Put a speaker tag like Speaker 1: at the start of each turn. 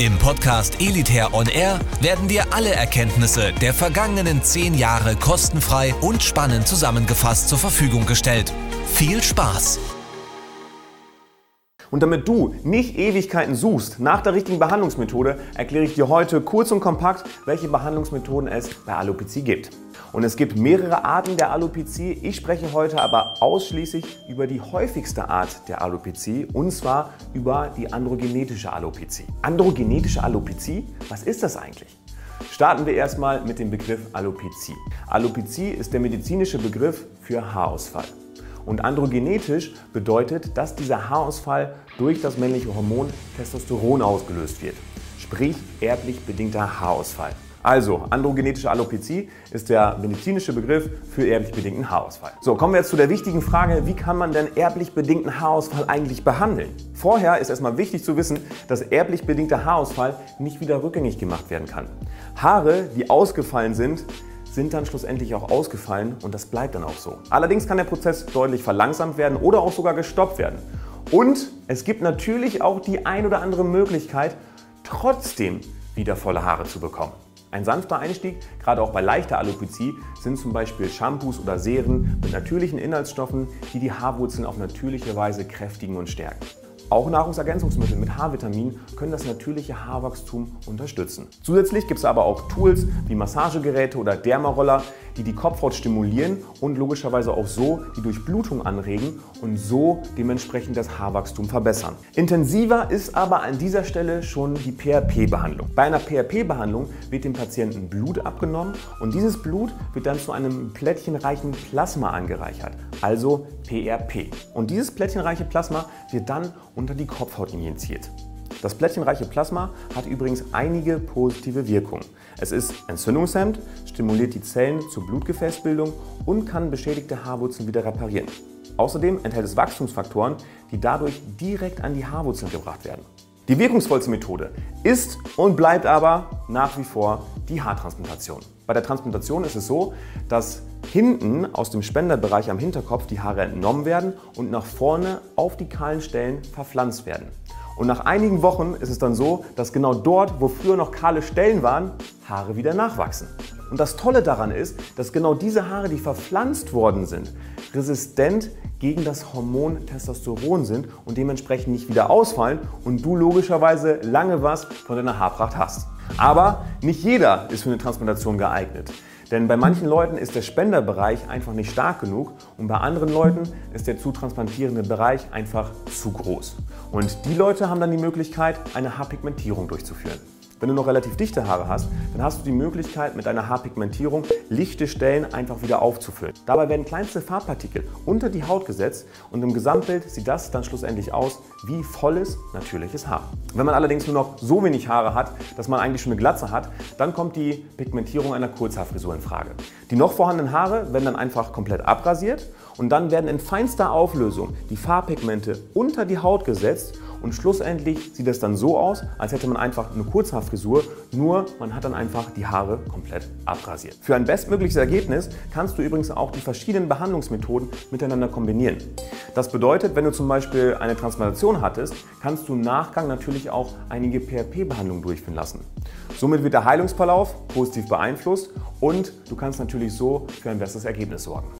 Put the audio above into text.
Speaker 1: Im Podcast Elitair On Air werden dir alle Erkenntnisse der vergangenen zehn Jahre kostenfrei und spannend zusammengefasst zur Verfügung gestellt. Viel Spaß!
Speaker 2: Und damit du nicht Ewigkeiten suchst nach der richtigen Behandlungsmethode, erkläre ich dir heute kurz und kompakt, welche Behandlungsmethoden es bei Alopecia gibt. Und es gibt mehrere Arten der Alopecia. Ich spreche heute aber ausschließlich über die häufigste Art der Alopecia und zwar über die androgenetische Alopecia. Androgenetische Alopecia, was ist das eigentlich? Starten wir erstmal mit dem Begriff Alopecia. Alopecia ist der medizinische Begriff für Haarausfall. Und androgenetisch bedeutet, dass dieser Haarausfall durch das männliche Hormon Testosteron ausgelöst wird, sprich erblich bedingter Haarausfall. Also, androgenetische Alopecia ist der medizinische Begriff für erblich bedingten Haarausfall. So, kommen wir jetzt zu der wichtigen Frage, wie kann man denn erblich bedingten Haarausfall eigentlich behandeln? Vorher ist erstmal wichtig zu wissen, dass erblich bedingter Haarausfall nicht wieder rückgängig gemacht werden kann. Haare, die ausgefallen sind, sind dann schlussendlich auch ausgefallen und das bleibt dann auch so. Allerdings kann der Prozess deutlich verlangsamt werden oder auch sogar gestoppt werden. Und es gibt natürlich auch die ein oder andere Möglichkeit, trotzdem wieder volle Haare zu bekommen. Ein sanfter Einstieg, gerade auch bei leichter Alopecia, sind zum Beispiel Shampoos oder Serien mit natürlichen Inhaltsstoffen, die die Haarwurzeln auf natürliche Weise kräftigen und stärken. Auch Nahrungsergänzungsmittel mit Haarvitamin können das natürliche Haarwachstum unterstützen. Zusätzlich gibt es aber auch Tools wie Massagegeräte oder Dermaroller, die die Kopfhaut stimulieren und logischerweise auch so die Durchblutung anregen und so dementsprechend das Haarwachstum verbessern. Intensiver ist aber an dieser Stelle schon die PRP-Behandlung. Bei einer PRP-Behandlung wird dem Patienten Blut abgenommen und dieses Blut wird dann zu einem plättchenreichen Plasma angereichert, also PRP. Und dieses plättchenreiche Plasma wird dann unter die Kopfhaut injiziert. Das plättchenreiche Plasma hat übrigens einige positive Wirkungen. Es ist entzündungshemmend, stimuliert die Zellen zur Blutgefäßbildung und kann beschädigte Haarwurzeln wieder reparieren. Außerdem enthält es Wachstumsfaktoren, die dadurch direkt an die Haarwurzeln gebracht werden. Die wirkungsvollste Methode ist und bleibt aber nach wie vor die Haartransplantation. Bei der Transplantation ist es so, dass hinten aus dem Spenderbereich am Hinterkopf die Haare entnommen werden und nach vorne auf die kahlen Stellen verpflanzt werden. Und nach einigen Wochen ist es dann so, dass genau dort, wo früher noch kahle Stellen waren, Haare wieder nachwachsen. Und das Tolle daran ist, dass genau diese Haare, die verpflanzt worden sind, resistent gegen das Hormon Testosteron sind und dementsprechend nicht wieder ausfallen und du logischerweise lange was von deiner Haarpracht hast. Aber nicht jeder ist für eine Transplantation geeignet. Denn bei manchen Leuten ist der Spenderbereich einfach nicht stark genug und bei anderen Leuten ist der zu transplantierende Bereich einfach zu groß. Und die Leute haben dann die Möglichkeit, eine Haarpigmentierung durchzuführen. Wenn du noch relativ dichte Haare hast, dann hast du die Möglichkeit, mit einer Haarpigmentierung lichte Stellen einfach wieder aufzufüllen. Dabei werden kleinste Farbpartikel unter die Haut gesetzt und im Gesamtbild sieht das dann schlussendlich aus wie volles, natürliches Haar. Wenn man allerdings nur noch so wenig Haare hat, dass man eigentlich schon eine Glatze hat, dann kommt die Pigmentierung einer Kurzhaarfrisur in Frage. Die noch vorhandenen Haare werden dann einfach komplett abrasiert und dann werden in feinster Auflösung die Farbpigmente unter die Haut gesetzt und schlussendlich sieht es dann so aus, als hätte man einfach eine Kurzhaarfrisur, nur man hat dann einfach die Haare komplett abrasiert. Für ein bestmögliches Ergebnis kannst du übrigens auch die verschiedenen Behandlungsmethoden miteinander kombinieren. Das bedeutet, wenn du zum Beispiel eine Transplantation hattest, kannst du im Nachgang natürlich auch einige PRP-Behandlungen durchführen lassen. Somit wird der Heilungsverlauf positiv beeinflusst und du kannst natürlich so für ein besseres Ergebnis sorgen.